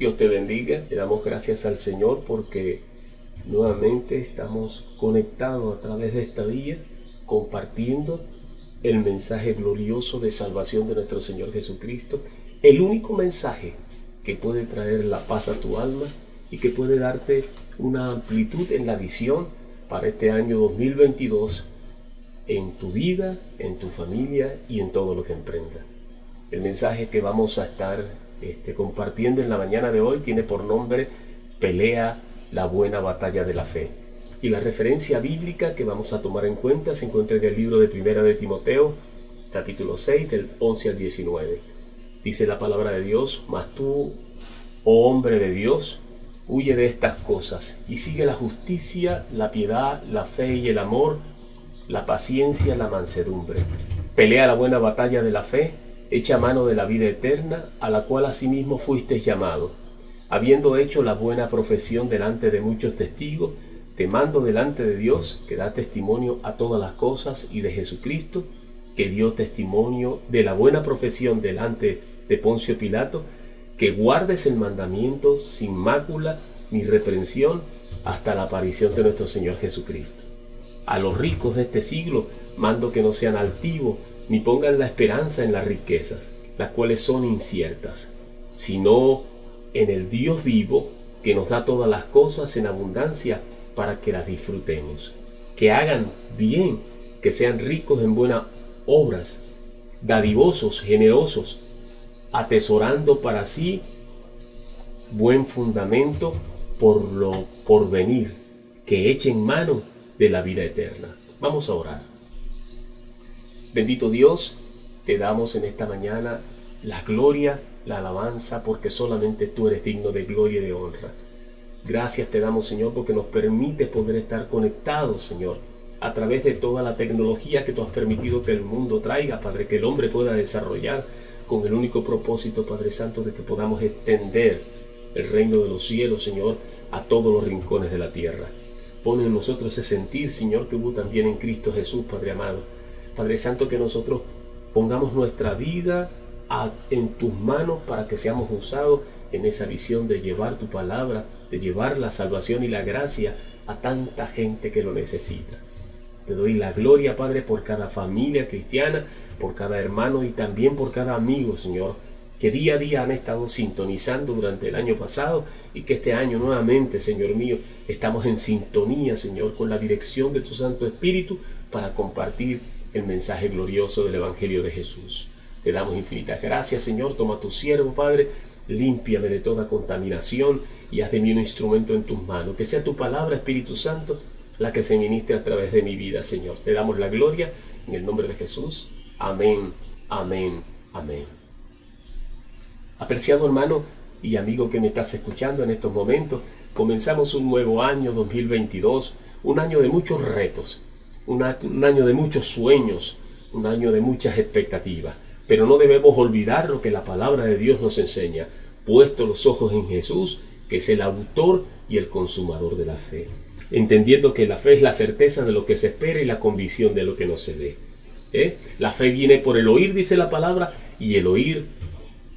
Dios te bendiga. Le damos gracias al Señor porque nuevamente estamos conectados a través de esta vía, compartiendo el mensaje glorioso de salvación de nuestro Señor Jesucristo. El único mensaje que puede traer la paz a tu alma y que puede darte una amplitud en la visión para este año 2022 en tu vida, en tu familia y en todo lo que emprenda. El mensaje que vamos a estar este, compartiendo en la mañana de hoy tiene por nombre Pelea la buena batalla de la fe. Y la referencia bíblica que vamos a tomar en cuenta se encuentra en el libro de Primera de Timoteo, capítulo 6, del 11 al 19. Dice la palabra de Dios, mas tú, oh hombre de Dios, huye de estas cosas y sigue la justicia, la piedad, la fe y el amor, la paciencia, la mansedumbre. Pelea la buena batalla de la fe echa mano de la vida eterna, a la cual asimismo fuiste llamado. Habiendo hecho la buena profesión delante de muchos testigos, te mando delante de Dios, que da testimonio a todas las cosas, y de Jesucristo, que dio testimonio de la buena profesión delante de Poncio Pilato, que guardes el mandamiento sin mácula ni reprensión hasta la aparición de nuestro Señor Jesucristo. A los ricos de este siglo mando que no sean altivos, ni pongan la esperanza en las riquezas, las cuales son inciertas, sino en el Dios vivo que nos da todas las cosas en abundancia para que las disfrutemos. Que hagan bien, que sean ricos en buenas obras, dadivosos, generosos, atesorando para sí buen fundamento por lo por venir, que echen mano de la vida eterna. Vamos a orar. Bendito Dios, te damos en esta mañana la gloria, la alabanza, porque solamente tú eres digno de gloria y de honra. Gracias te damos, Señor, porque nos permite poder estar conectados, Señor, a través de toda la tecnología que tú has permitido que el mundo traiga, Padre, que el hombre pueda desarrollar con el único propósito, Padre Santo, de que podamos extender el reino de los cielos, Señor, a todos los rincones de la tierra. Pone en nosotros ese sentir, Señor, que hubo también en Cristo Jesús, Padre amado Padre Santo, que nosotros pongamos nuestra vida en tus manos para que seamos usados en esa visión de llevar tu palabra, de llevar la salvación y la gracia a tanta gente que lo necesita. Te doy la gloria, Padre, por cada familia cristiana, por cada hermano y también por cada amigo, Señor, que día a día han estado sintonizando durante el año pasado y que este año nuevamente, Señor mío, estamos en sintonía, Señor, con la dirección de tu Santo Espíritu para compartir el mensaje glorioso del Evangelio de Jesús. Te damos infinitas gracias, Señor. Toma tu siervo, Padre. Límpiame de toda contaminación y haz de mí un instrumento en tus manos. Que sea tu palabra, Espíritu Santo, la que se ministre a través de mi vida, Señor. Te damos la gloria en el nombre de Jesús. Amén, amén, amén. Apreciado hermano y amigo que me estás escuchando en estos momentos, comenzamos un nuevo año 2022, un año de muchos retos un año de muchos sueños, un año de muchas expectativas. Pero no debemos olvidar lo que la palabra de Dios nos enseña, puesto los ojos en Jesús, que es el autor y el consumador de la fe, entendiendo que la fe es la certeza de lo que se espera y la convicción de lo que no se ve. ¿Eh? La fe viene por el oír, dice la palabra, y el oír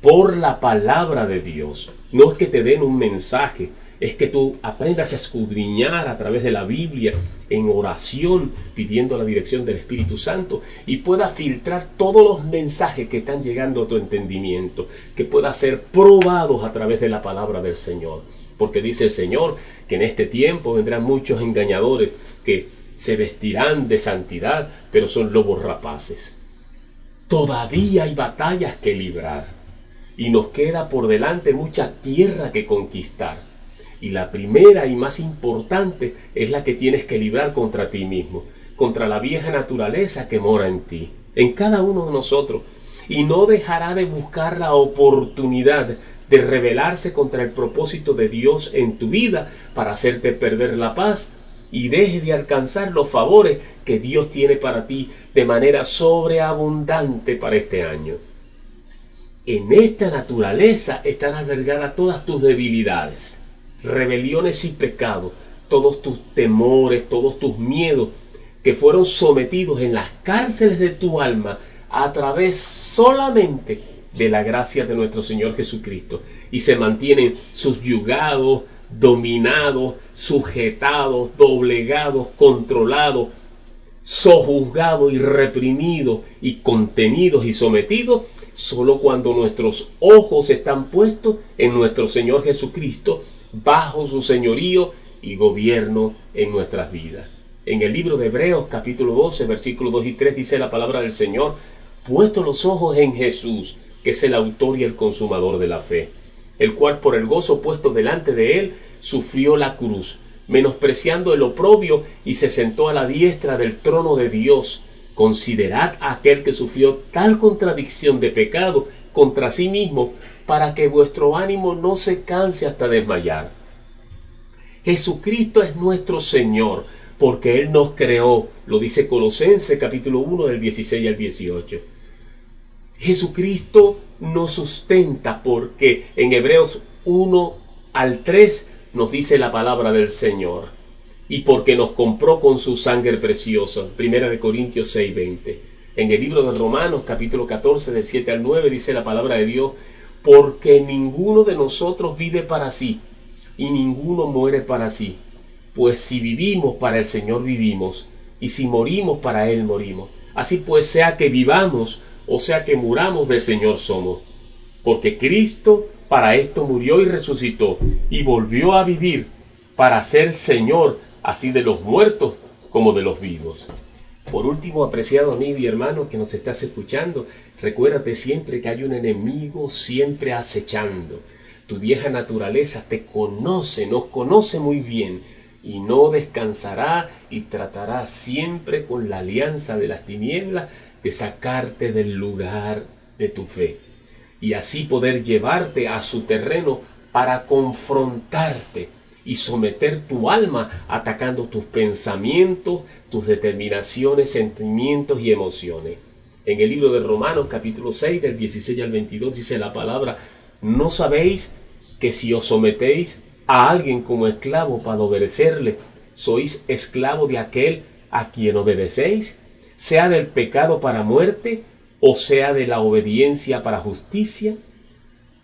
por la palabra de Dios. No es que te den un mensaje, es que tú aprendas a escudriñar a través de la Biblia en oración, pidiendo la dirección del Espíritu Santo y puedas filtrar todos los mensajes que están llegando a tu entendimiento, que puedan ser probados a través de la palabra del Señor. Porque dice el Señor que en este tiempo vendrán muchos engañadores que se vestirán de santidad, pero son lobos rapaces. Todavía hay batallas que librar y nos queda por delante mucha tierra que conquistar y la primera y más importante es la que tienes que librar contra ti mismo, contra la vieja naturaleza que mora en ti, en cada uno de nosotros. Y no dejará de buscar la oportunidad de rebelarse contra el propósito de Dios en tu vida para hacerte perder la paz y deje de alcanzar los favores que Dios tiene para ti de manera sobreabundante para este año. En esta naturaleza están albergadas todas tus debilidades rebeliones y pecados, todos tus temores, todos tus miedos que fueron sometidos en las cárceles de tu alma a través solamente de la gracia de nuestro Señor Jesucristo. y se mantienen subyugados, dominados, sujetados, doblegados, controlados, sojuzgados y reprimidos y contenidos y sometidos solo cuando nuestros ojos están puestos en nuestro Señor Jesucristo, bajo su señorío y gobierno en nuestras vidas. En el libro de Hebreos capítulo 12 versículos 2 y 3 dice la palabra del Señor, puesto los ojos en Jesús, que es el autor y el consumador de la fe, el cual por el gozo puesto delante de él sufrió la cruz, menospreciando el oprobio y se sentó a la diestra del trono de Dios Considerad a aquel que sufrió tal contradicción de pecado contra sí mismo para que vuestro ánimo no se canse hasta desmayar. Jesucristo es nuestro Señor porque Él nos creó, lo dice Colosenses capítulo 1 del 16 al 18. Jesucristo nos sustenta porque en Hebreos 1 al 3 nos dice la palabra del Señor y porque nos compró con su sangre preciosa. Primera de Corintios 6:20. En el libro de Romanos capítulo 14 del 7 al 9 dice la palabra de Dios, porque ninguno de nosotros vive para sí y ninguno muere para sí. Pues si vivimos para el Señor vivimos y si morimos para Él morimos. Así pues sea que vivamos o sea que muramos del Señor somos. Porque Cristo para esto murió y resucitó y volvió a vivir para ser Señor así de los muertos como de los vivos. Por último, apreciado amigo y hermano que nos estás escuchando, recuérdate siempre que hay un enemigo siempre acechando. Tu vieja naturaleza te conoce, nos conoce muy bien y no descansará y tratará siempre con la alianza de las tinieblas de sacarte del lugar de tu fe y así poder llevarte a su terreno para confrontarte y someter tu alma atacando tus pensamientos, tus determinaciones, sentimientos y emociones. En el libro de Romanos capítulo 6 del 16 al 22 dice la palabra, ¿no sabéis que si os sometéis a alguien como esclavo para obedecerle, sois esclavo de aquel a quien obedecéis, sea del pecado para muerte o sea de la obediencia para justicia?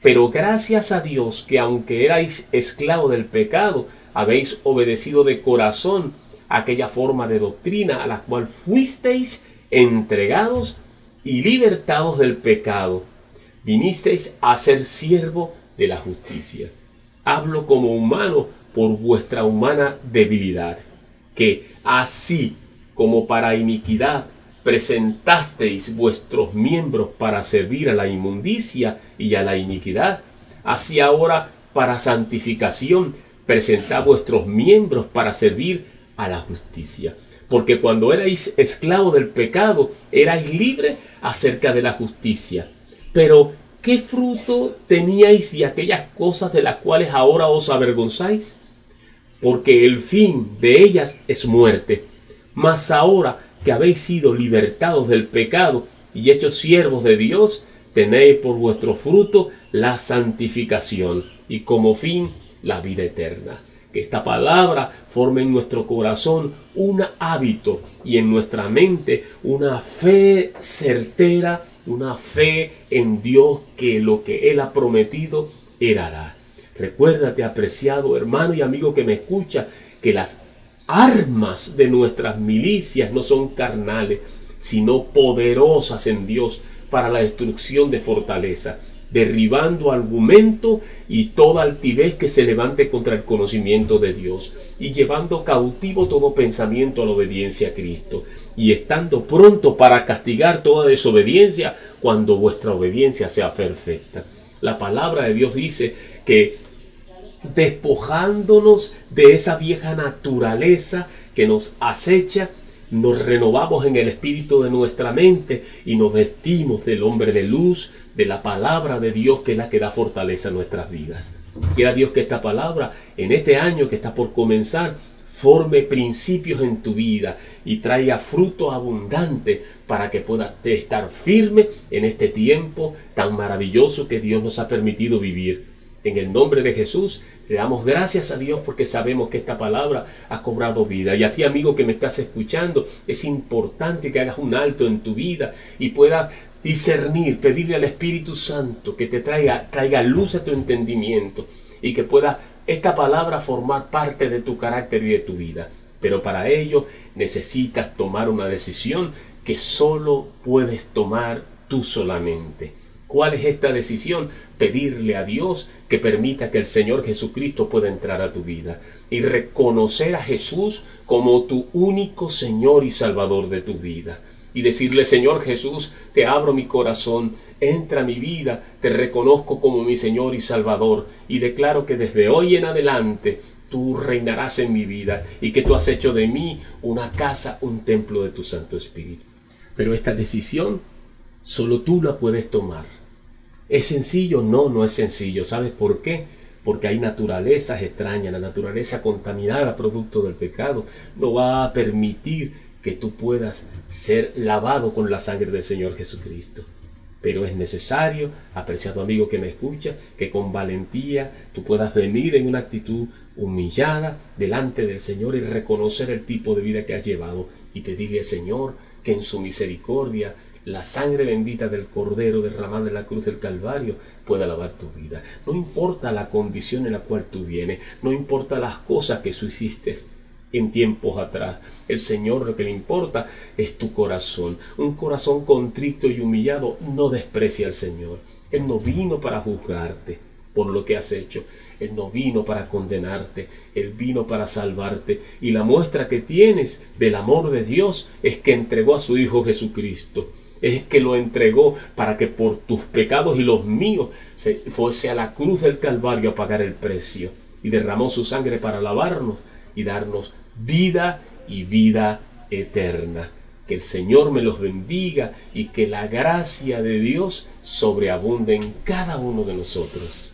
Pero gracias a Dios que aunque erais esclavo del pecado, habéis obedecido de corazón aquella forma de doctrina a la cual fuisteis entregados y libertados del pecado. Vinisteis a ser siervo de la justicia. Hablo como humano por vuestra humana debilidad, que así como para iniquidad presentasteis vuestros miembros para servir a la inmundicia y a la iniquidad, así ahora para santificación presentad vuestros miembros para servir a la justicia. Porque cuando erais esclavos del pecado, erais libres acerca de la justicia. Pero, ¿qué fruto teníais de aquellas cosas de las cuales ahora os avergonzáis? Porque el fin de ellas es muerte. Mas ahora que habéis sido libertados del pecado y hechos siervos de Dios, tenéis por vuestro fruto la santificación y como fin la vida eterna. Que esta palabra forme en nuestro corazón un hábito y en nuestra mente una fe certera, una fe en Dios que lo que Él ha prometido, Él hará. Recuérdate, apreciado hermano y amigo que me escucha, que las armas de nuestras milicias no son carnales, sino poderosas en Dios para la destrucción de fortaleza, derribando argumento y toda altivez que se levante contra el conocimiento de Dios, y llevando cautivo todo pensamiento a la obediencia a Cristo, y estando pronto para castigar toda desobediencia cuando vuestra obediencia sea perfecta. La palabra de Dios dice que despojándonos de esa vieja naturaleza que nos acecha, nos renovamos en el espíritu de nuestra mente y nos vestimos del hombre de luz, de la palabra de Dios que es la que da fortaleza a nuestras vidas. Quiera Dios que esta palabra en este año que está por comenzar forme principios en tu vida y traiga fruto abundante para que puedas estar firme en este tiempo tan maravilloso que Dios nos ha permitido vivir. En el nombre de Jesús, le damos gracias a Dios porque sabemos que esta palabra ha cobrado vida. Y a ti, amigo que me estás escuchando, es importante que hagas un alto en tu vida y puedas discernir, pedirle al Espíritu Santo que te traiga, traiga luz a tu entendimiento y que pueda esta palabra formar parte de tu carácter y de tu vida. Pero para ello necesitas tomar una decisión que solo puedes tomar tú solamente. ¿Cuál es esta decisión? Pedirle a Dios que permita que el Señor Jesucristo pueda entrar a tu vida y reconocer a Jesús como tu único Señor y Salvador de tu vida. Y decirle, Señor Jesús, te abro mi corazón, entra a mi vida, te reconozco como mi Señor y Salvador y declaro que desde hoy en adelante tú reinarás en mi vida y que tú has hecho de mí una casa, un templo de tu Santo Espíritu. Pero esta decisión solo tú la puedes tomar. ¿Es sencillo? No, no es sencillo. ¿Sabes por qué? Porque hay naturalezas extrañas, la naturaleza contaminada producto del pecado no va a permitir que tú puedas ser lavado con la sangre del Señor Jesucristo. Pero es necesario, apreciado amigo que me escucha, que con valentía tú puedas venir en una actitud humillada delante del Señor y reconocer el tipo de vida que has llevado y pedirle al Señor que en su misericordia la sangre bendita del Cordero derramada en la cruz del Calvario pueda lavar tu vida. No importa la condición en la cual tú vienes, no importa las cosas que hiciste en tiempos atrás. El Señor lo que le importa es tu corazón. Un corazón contrito y humillado no desprecia al Señor. Él no vino para juzgarte por lo que has hecho. Él no vino para condenarte, Él vino para salvarte. Y la muestra que tienes del amor de Dios es que entregó a su Hijo Jesucristo. Es que lo entregó para que por tus pecados y los míos se fuese a la cruz del Calvario a pagar el precio. Y derramó su sangre para lavarnos y darnos vida y vida eterna. Que el Señor me los bendiga y que la gracia de Dios sobreabunde en cada uno de nosotros.